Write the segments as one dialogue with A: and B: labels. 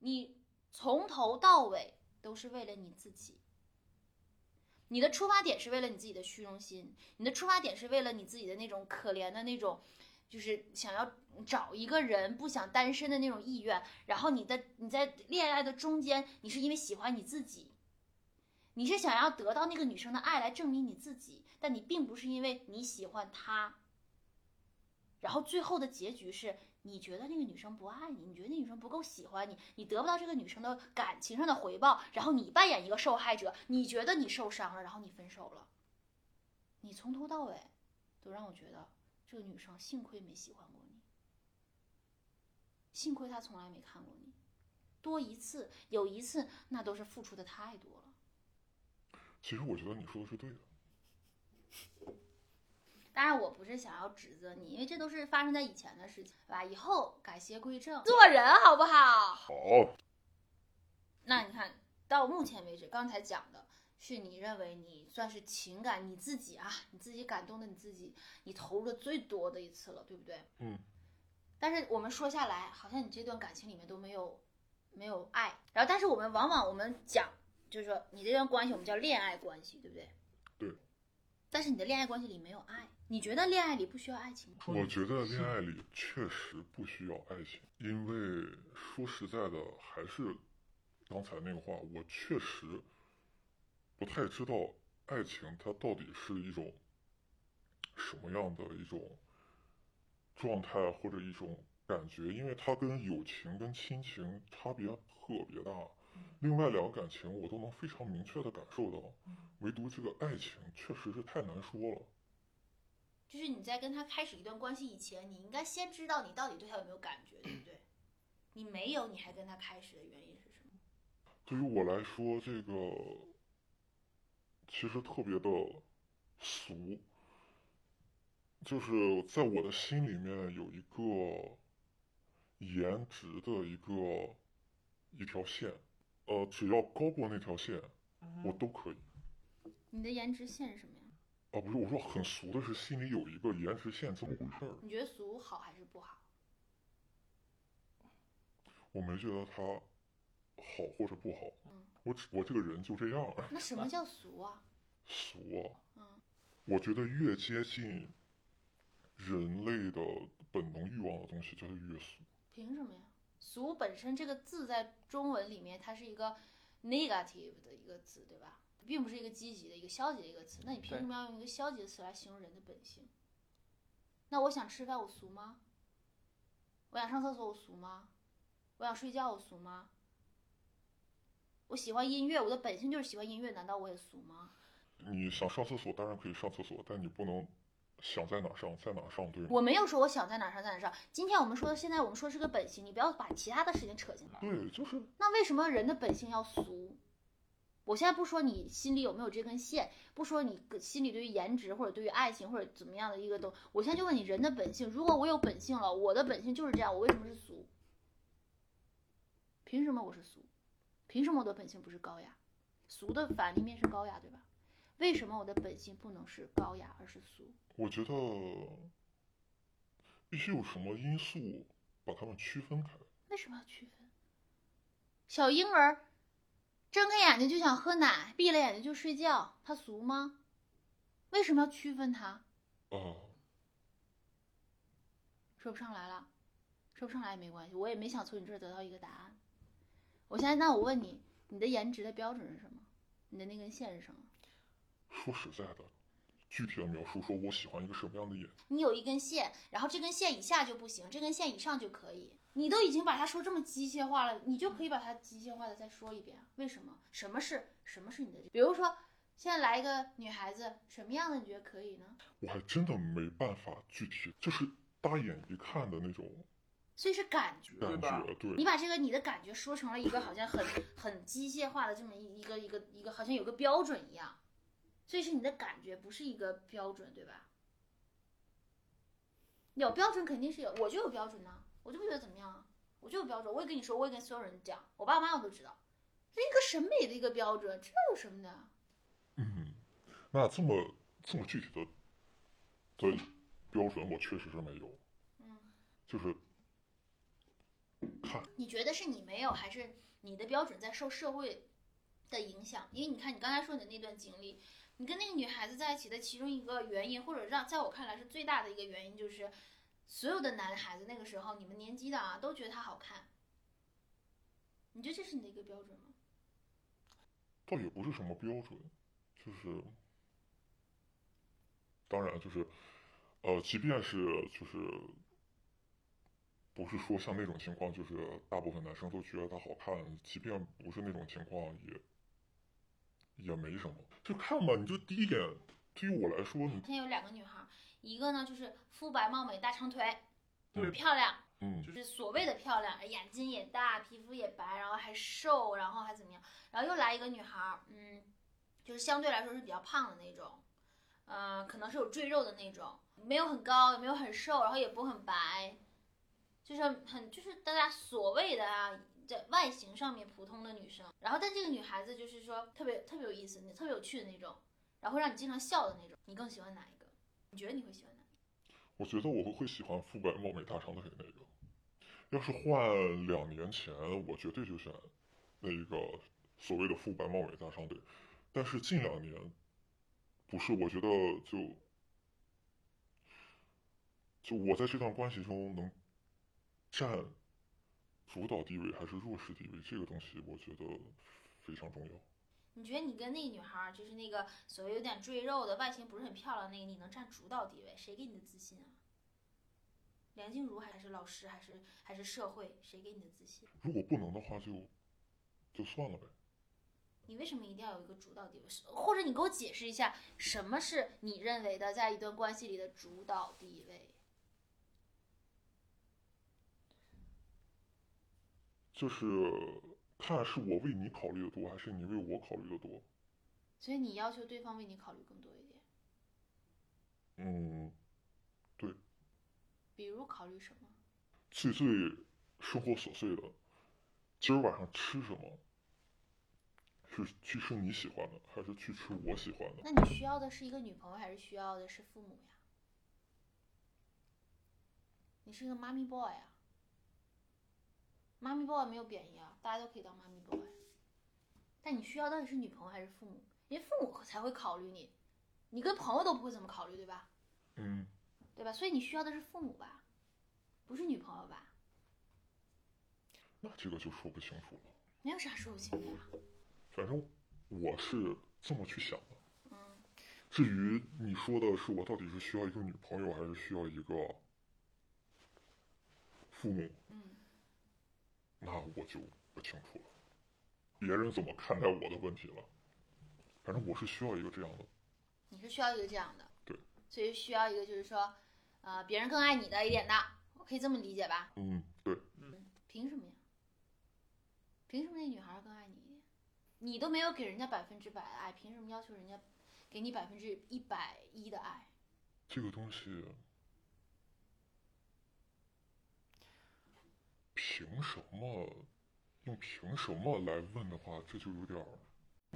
A: 你从头到尾都是为了你自己。你的出发点是为了你自己的虚荣心，你的出发点是为了你自己的那种可怜的那种，就是想要找一个人不想单身的那种意愿。然后你的你在恋爱的中间，你是因为喜欢你自己，你是想要得到那个女生的爱来证明你自己，但你并不是因为你喜欢她。然后最后的结局是。你觉得那个女生不爱你，你觉得那女生不够喜欢你，你得不到这个女生的感情上的回报，然后你扮演一个受害者，你觉得你受伤了，然后你分手了。你从头到尾都让我觉得这个女生幸亏没喜欢过你，幸亏她从来没看过你，多一次有一次那都是付出的太多了。
B: 其实我觉得你说的是对的。
A: 当然，我不是想要指责你，因为这都是发生在以前的事情，对吧？以后改邪归正，做人好不好？
B: 好。
A: 那你看到目前为止，刚才讲的是你认为你算是情感你自己啊，你自己感动的你自己，你投入的最多的一次了，对不对？
B: 嗯。
A: 但是我们说下来，好像你这段感情里面都没有没有爱，然后但是我们往往我们讲，就是说你这段关系我们叫恋爱关系，对不对？
B: 对。
A: 但是你的恋爱关系里没有爱。你觉得恋爱里不需要爱情吗？
B: 我觉得恋爱里确实不需要爱情，因为说实在的，还是刚才那个话，我确实不太知道爱情它到底是一种什么样的一种状态或者一种感觉，因为它跟友情跟亲情差别特别大。另外两个感情我都能非常明确的感受到，唯独这个爱情确实是太难说了。
A: 就是你在跟他开始一段关系以前，你应该先知道你到底对他有没有感觉，对不对？你没有，你还跟他开始的原因是什么？
B: 对于我来说，这个其实特别的俗，就是在我的心里面有一个颜值的一个一条线，呃，只要高过那条线，我都可以。
A: 你的颜值线是什么？
B: 啊，不是，我说很俗的是心里有一个延迟线这么回事儿。
A: 你觉得俗好还是不好？
B: 我没觉得他好或者不好。嗯。我我这个人就这样。
A: 那什么叫俗啊？
B: 俗啊。嗯。我觉得越接近人类的本能欲望的东西，就是越俗。
A: 凭什么呀？俗本身这个字在中文里面，它是一个 negative 的一个字，对吧？并不是一个积极的一个消极的一个词，那你凭什么要用一个消极的词来形容人的本性？那我想吃饭，我俗吗？我想上厕所，我俗吗？我想睡觉，我俗吗？我喜欢音乐，我的本性就是喜欢音乐，难道我也俗吗？
B: 你想上厕所，当然可以上厕所，但你不能想在哪上在哪上，对吗？
A: 我没有说我想在哪上在哪上。今天我们说的，现在我们说是个本性，你不要把其他的事情扯进来。
B: 对，就是。
A: 那为什么人的本性要俗？我现在不说你心里有没有这根线，不说你心里对于颜值或者对于爱情或者怎么样的一个东，我现在就问你人的本性。如果我有本性了，我的本性就是这样，我为什么是俗？凭什么我是俗？凭什么我的本性不是高雅？俗的反立面是高雅，对吧？为什么我的本性不能是高雅而是俗？
B: 我觉得必须有什么因素把它们区分开。
A: 为什么要区分？小婴儿。睁开眼睛就想喝奶，闭了眼睛就睡觉，他俗吗？为什么要区分他？
B: 哦，
A: 说不上来了，说不上来也没关系，我也没想从你这儿得到一个答案。我现在，那我问你，你的颜值的标准是什么？你的那根线是什么？
B: 说实在的，具体的描述，说我喜欢一个什么样的眼？
A: 你有一根线，然后这根线以下就不行，这根线以上就可以。你都已经把它说这么机械化了，你就可以把它机械化的再说一遍。为什么？什么是什么是你的？比如说，现在来一个女孩子，什么样的你觉得可以呢？
B: 我还真的没办法具体，就是大眼一看的那种。
A: 所以是感觉，
B: 感觉对。
A: 你把这个你的感觉说成了一个好像很很机械化的这么一一个一个一个好像有个标准一样，所以是你的感觉不是一个标准，对吧？有标准肯定是有，我就有标准呢。我就不觉得怎么样啊，我就有标准，我也跟你说，我也跟所有人讲，我爸妈我都知道，是一个审美的一个标准，这有什么的？
B: 嗯，那这么这么具体的的标准，我确实是没有。嗯，就是看。
A: 你觉得是你没有，还是你的标准在受社会的影响？因为你看，你刚才说你的那段经历，你跟那个女孩子在一起的其中一个原因，或者让在我看来是最大的一个原因，就是所有的男孩子那个时候，你们年级的啊，都觉得她好看。你觉得这是你的一个标准吗？
B: 倒也不是什么标准，就是，当然就是，呃，即便是就是，不是说像那种情况，就是大部分男生都觉得她好看，即便不是那种情况，也也没什么，就看吧。你就第一眼，对于我来说，你
A: 现在有两个女孩，一个呢就是肤白貌美、大长腿，就是
B: 嗯
A: 漂亮，
B: 嗯
A: 就是所谓的漂亮，眼睛也大，皮肤也白，然后还瘦，然后还怎么样？然后又来一个女孩儿，嗯，就是相对来说是比较胖的那种，嗯、可能是有赘肉的那种，没有很高，也没有很瘦，然后也不很白，就是很就是大家所谓的啊，在外形上面普通的女生。然后但这个女孩子就是说特别特别有意思，特别有趣的那种，然后让你经常笑的那种。你更喜欢哪一个？你觉得你会喜欢哪一个？
B: 我觉得我会会喜欢肤白貌美大长腿那个。要是换两年前，我绝对就选那一个所谓的肤白貌美大长腿。但是近两年，不是，我觉得就就我在这段关系中能占主导地位还是弱势地位，这个东西我觉得非常重要。
A: 你觉得你跟那个女孩儿，就是那个所谓有点赘肉的、外形不是很漂亮那个，你能占主导地位？谁给你的自信啊？梁静茹还是老师还是还是社会？谁给你的自信？
B: 如果不能的话就，就算了呗。
A: 你为什么一定要有一个主导地位？或者你给我解释一下，什么是你认为的在一段关系里的主导地位？
B: 就是看是我为你考虑的多，还是你为我考虑的多。
A: 所以你要求对方为你考虑更多一点，
B: 嗯，对
A: 比如考虑什么？
B: 最最生活琐碎的，今儿晚上吃什么？是去吃你喜欢的，还是去吃我喜欢的？
A: 那你需要的是一个女朋友，还是需要的是父母呀？你是一个妈咪 boy 啊？妈咪 boy 没有贬义啊，大家都可以当妈咪 boy。但你需要到底是女朋友还是父母？因为父母才会考虑你，你跟朋友都不会怎么考虑，对吧？
B: 嗯，
A: 对吧？所以你需要的是父母吧，不是女朋友吧？
B: 那这个就说不清楚了。
A: 没有啥说不清的呀。
B: 反正我是这么去想的。
A: 嗯，
B: 至于你说的是我到底是需要一个女朋友，还是需要一个父母，
A: 嗯，
B: 那我就不清楚了。别人怎么看待我的问题了？反正我是需要一个这样的。
A: 你是需要一个这样的，
B: 对，
A: 所以需要一个就是说，呃，别人更爱你的一点的，我可以这么理解吧？
B: 嗯，对，嗯
A: 凭什么呀？凭什么那女孩更爱你一点？你都没有给人家百分之百的爱，凭什么要求人家给你百分之一百一的爱？
B: 这个东西，凭什么？用凭什么来问的话，这就有点儿。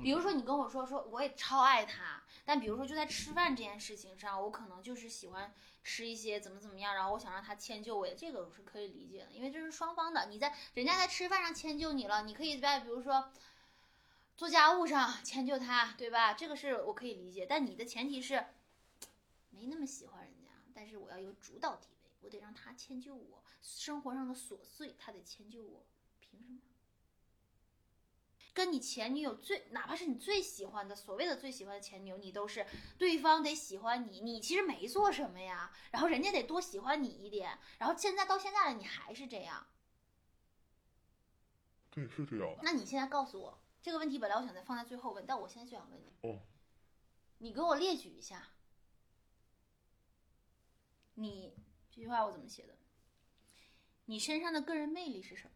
A: 比如说你跟我说说我也超爱他，但比如说就在吃饭这件事情上，我可能就是喜欢吃一些怎么怎么样，然后我想让他迁就我，这个我是可以理解的，因为这是双方的。你在人家在吃饭上迁就你了，你可以在比如说做家务上迁就他，对吧？这个是我可以理解，但你的前提是没那么喜欢人家，但是我要有主导地位，我得让他迁就我，生活上的琐碎他得迁就我，凭什么？跟你前女友最，哪怕是你最喜欢的，所谓的最喜欢的前女友，你都是对方得喜欢你，你其实没做什么呀，然后人家得多喜欢你一点，然后现在到现在了，你还是这样，
B: 对，是这样的。
A: 那你现在告诉我这个问题，本来我想再放在最后问，但我现在就想问你，
B: 哦，
A: 你给我列举一下，你这句话我怎么写的？你身上的个人魅力是什么？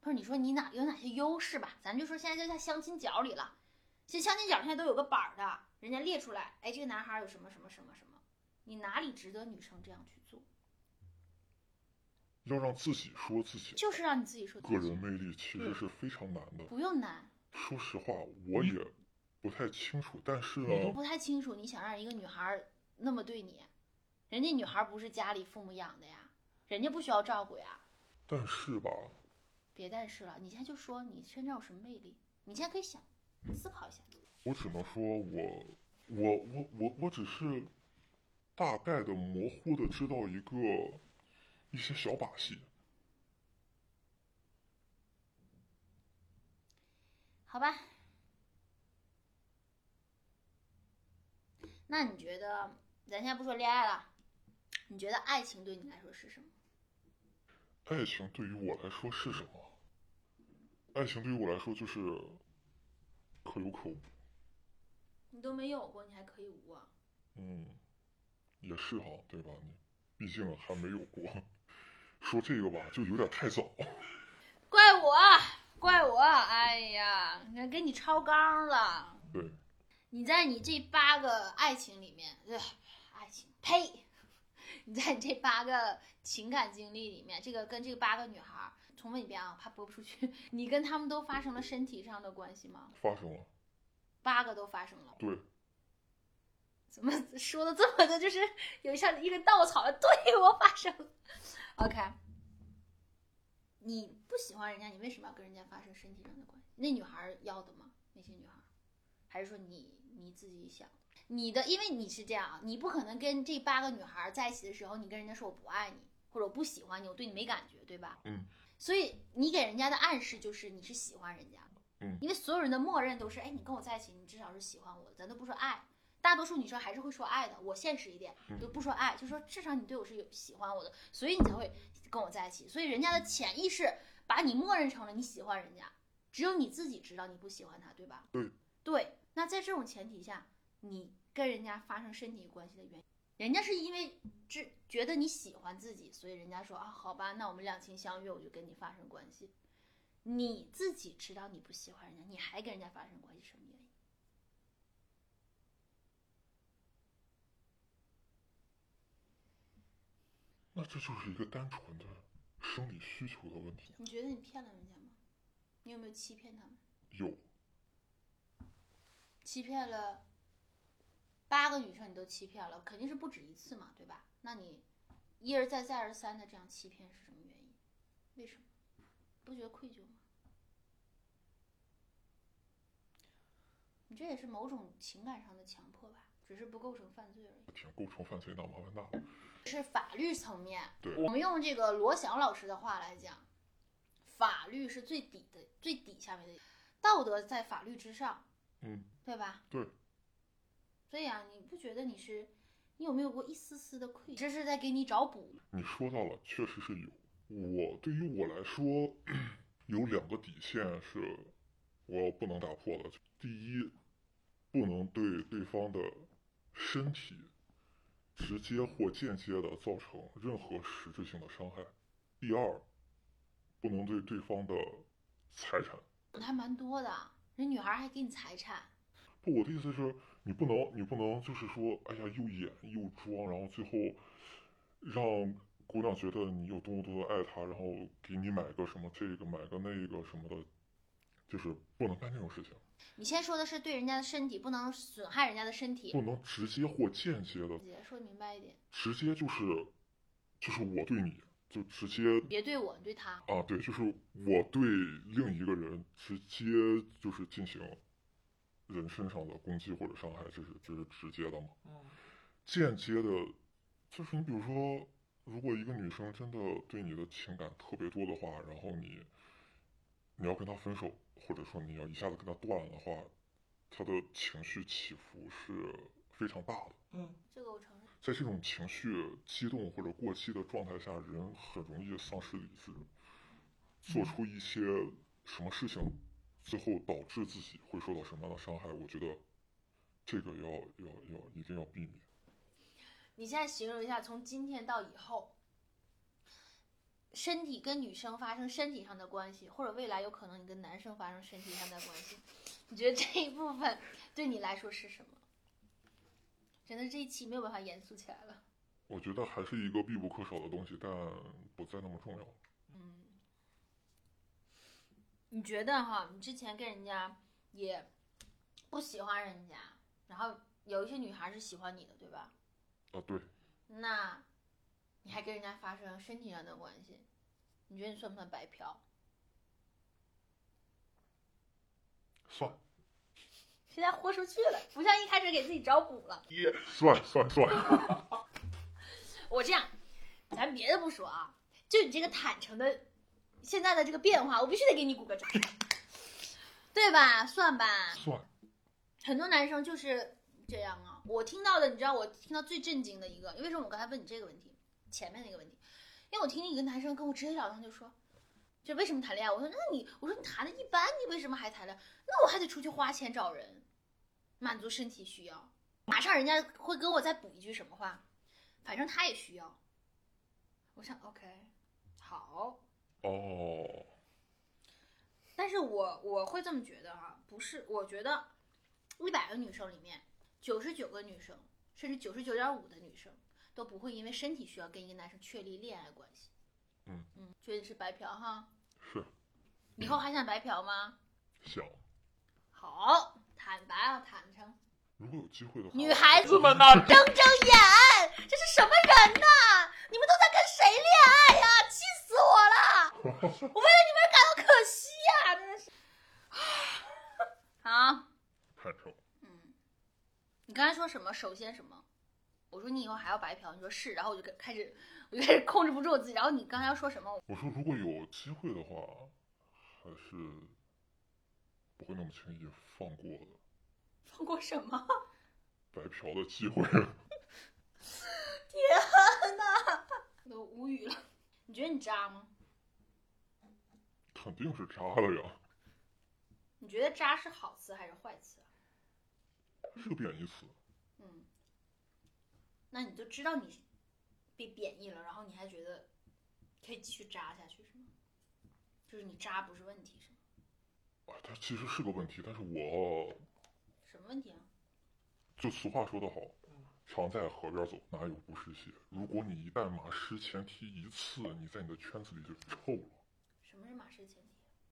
A: 不是你说你哪有哪些优势吧？咱就说现在就在相亲角里了，其实相亲角现在都有个板儿的，人家列出来，哎，这个男孩有什么什么什么什么，你哪里值得女生这样去做？
B: 要让自己说自己
A: 就是让你自己说自己
B: 个人魅力，其实是非常难的。
A: 不用难，
B: 说实话，我也不太清楚，但是呢，
A: 你都不太清楚，你想让一个女孩儿那么对你，人家女孩不是家里父母养的呀，人家不需要照顾呀。
B: 但是吧，
A: 别但是了，你现在就说你身上有什么魅力，你现在可以想思考一下。
B: 我只能说我我我我我只是大概的模糊的知道一个一些小把戏。
A: 好吧，那你觉得，咱现在不说恋爱了，你觉得爱情对你来说是什么？
B: 爱情对于我来说是什么？爱情对于我来说就是可有可无。
A: 你都没有过，你还可以无啊？
B: 嗯，也是哈，对吧？你毕竟还没有过，说这个吧，就有点太早。
A: 怪我，怪我！哎呀，你看跟你超纲了。
B: 对，
A: 你在你这八个爱情里面，呃，爱情，呸！你在你这八个情感经历里面，这个跟这八个女孩儿，重问一遍啊，怕播不出去。你跟他们都发生了身体上的关系吗？
B: 发生了。
A: 八个都发生了。
B: 对。
A: 怎么说的这么的，就是有像一根稻草？对我发生了。OK。你不喜欢人家，你为什么要跟人家发生身体上的关系？那女孩要的吗？那些女孩，还是说你你自己想？你的，因为你是这样啊，你不可能跟这八个女孩在一起的时候，你跟人家说我不爱你，或者我不喜欢你，我对你没感觉，对吧？
B: 嗯。
A: 所以你给人家的暗示就是你是喜欢人家的。
B: 嗯。
A: 因为所有人的默认都是，哎，你跟我在一起，你至少是喜欢我的，咱都不说爱。大多数女生还是会说爱的。我现实一点，就不说爱，就说至少你对我是有喜欢我的，所以你才会跟我在一起。所以人家的潜意识把你默认成了你喜欢人家，只有你自己知道你不喜欢他，对吧？
B: 对。
A: 对。那在这种前提下，你跟人家发生身体关系的原因，人家是因为只觉得你喜欢自己，所以人家说啊，好吧，那我们两情相悦，我就跟你发生关系。你自己知道你不喜欢人家，你还跟人家发生关系，什么原因？
B: 那这就是一个单纯的生理需求的问题。
A: 你觉得你骗了人家吗？你有没有欺骗他们？
B: 有。
A: 欺骗了八个女生，你都欺骗了，肯定是不止一次嘛，对吧？那你一而再、再而三的这样欺骗是什么原因？为什么？不觉得愧疚吗？你这也是某种情感上的强迫吧，只是不构成犯罪而已。
B: 挺构成犯罪，那麻烦大了。
A: 是法律层面，
B: 对，
A: 我们用这个罗翔老师的话来讲，法律是最底的、最底下面的，道德在法律之上，
B: 嗯，
A: 对吧？
B: 对。
A: 所以啊，你不觉得你是，你有没有过一丝丝的愧疚？这是在给你找补。
B: 你说到了，确实是有。我对于我来说，有两个底线是我不能打破的。第一，不能对对方的身体。直接或间接的造成任何实质性的伤害。第二，不能对对方的财产。
A: 还蛮多的，人女孩还给你财产。
B: 不，我的意思是，你不能，你不能就是说，哎呀，又演又装，然后最后让姑娘觉得你有多么多的爱她，然后给你买个什么这个，买个那个什么的，就是不能干这种事情。
A: 你先说的是对人家的身体不能损害人家的身体，
B: 不能直接或间接的。
A: 说明白一点。
B: 直接就是，就是我对你就直接。
A: 别对我，对他。
B: 啊，对，就是我对另一个人直接就是进行人身上的攻击或者伤害，这是这是直接的嘛？
A: 嗯。
B: 间接的，就是你比如说，如果一个女生真的对你的情感特别多的话，然后你你要跟她分手。或者说你要一下子跟她断了的话，她的情绪起伏是非常大的。
A: 嗯，这个我承认。
B: 在这种情绪激动或者过激的状态下，人很容易丧失理智，做出一些什么事情，最后导致自己会受到什么样的伤害？我觉得这个要要要一定要避免。
A: 你现在形容一下，从今天到以后。身体跟女生发生身体上的关系，或者未来有可能你跟男生发生身体上的关系，你觉得这一部分对你来说是什么？真的这一期没有办法严肃起来了。
B: 我觉得还是一个必不可少的东西，但不再那么重要。
A: 嗯，你觉得哈？你之前跟人家也不喜欢人家，然后有一些女孩是喜欢你的，对吧？
B: 啊，对。
A: 那。你还跟人家发生身体上的关系，你觉得你算不算白嫖？
B: 算
A: 现在豁出去了，不像一开始给自己找补了。
B: 算算算，
A: 我这样，咱别的不说啊，就你这个坦诚的，现在的这个变化，我必须得给你鼓个掌，对吧？算吧，
B: 算
A: 很多男生就是这样啊。我听到的，你知道，我听到最震惊的一个，为什么我刚才问你这个问题，前面那个问题，因为我听一个男生跟我直截了当就说，就为什么谈恋爱？我说那你，我说你谈的一般，你为什么还谈恋爱？那我还得出去花钱找人，满足身体需要。马上人家会跟我再补一句什么话？反正他也需要。我想，OK，好，
B: 哦，
A: 但是我我会这么觉得哈、不是，我觉得一百个女生里面，九十九个女生，甚至九十九点五的女生都不会因为身体需要跟一个男生确立恋爱关系。
B: 嗯
A: 嗯，觉得是白嫖哈？
B: 是
A: 以后还想白嫖吗？
B: 想，
A: 好，坦白啊，坦诚。
B: 如果有机会的话，
A: 女孩子们呐，睁睁眼，这是什么人呐？你们都在跟谁恋爱呀？气死我了！我为了你们感到可惜呀、真的是。好，嗯，你刚才说什么？首先什么？我说你以后还要白嫖，你说是，然后我就开始，我就开始控制不住我自己。然后你刚才要说什么？
B: 我说如果有机会的话，还是不会那么轻易放过的
A: 放过什么？
B: 白嫖的机会。
A: 天哪，我都无语了。你觉得你渣吗？
B: 肯定是渣的呀，
A: 你觉得渣是好词还是坏词啊？
B: 是个贬义词。
A: 嗯，那你就知道你被贬义了，然后你还觉得可以继续渣下去是吗？就是你渣不是问题是吗？
B: 啊，它其实是个问题，但是我
A: 什么问题啊？
B: 就俗话说得好，常在河边走，哪有不湿鞋？如果你一旦马失前蹄一次，你在你的圈子里就臭了。
A: 事情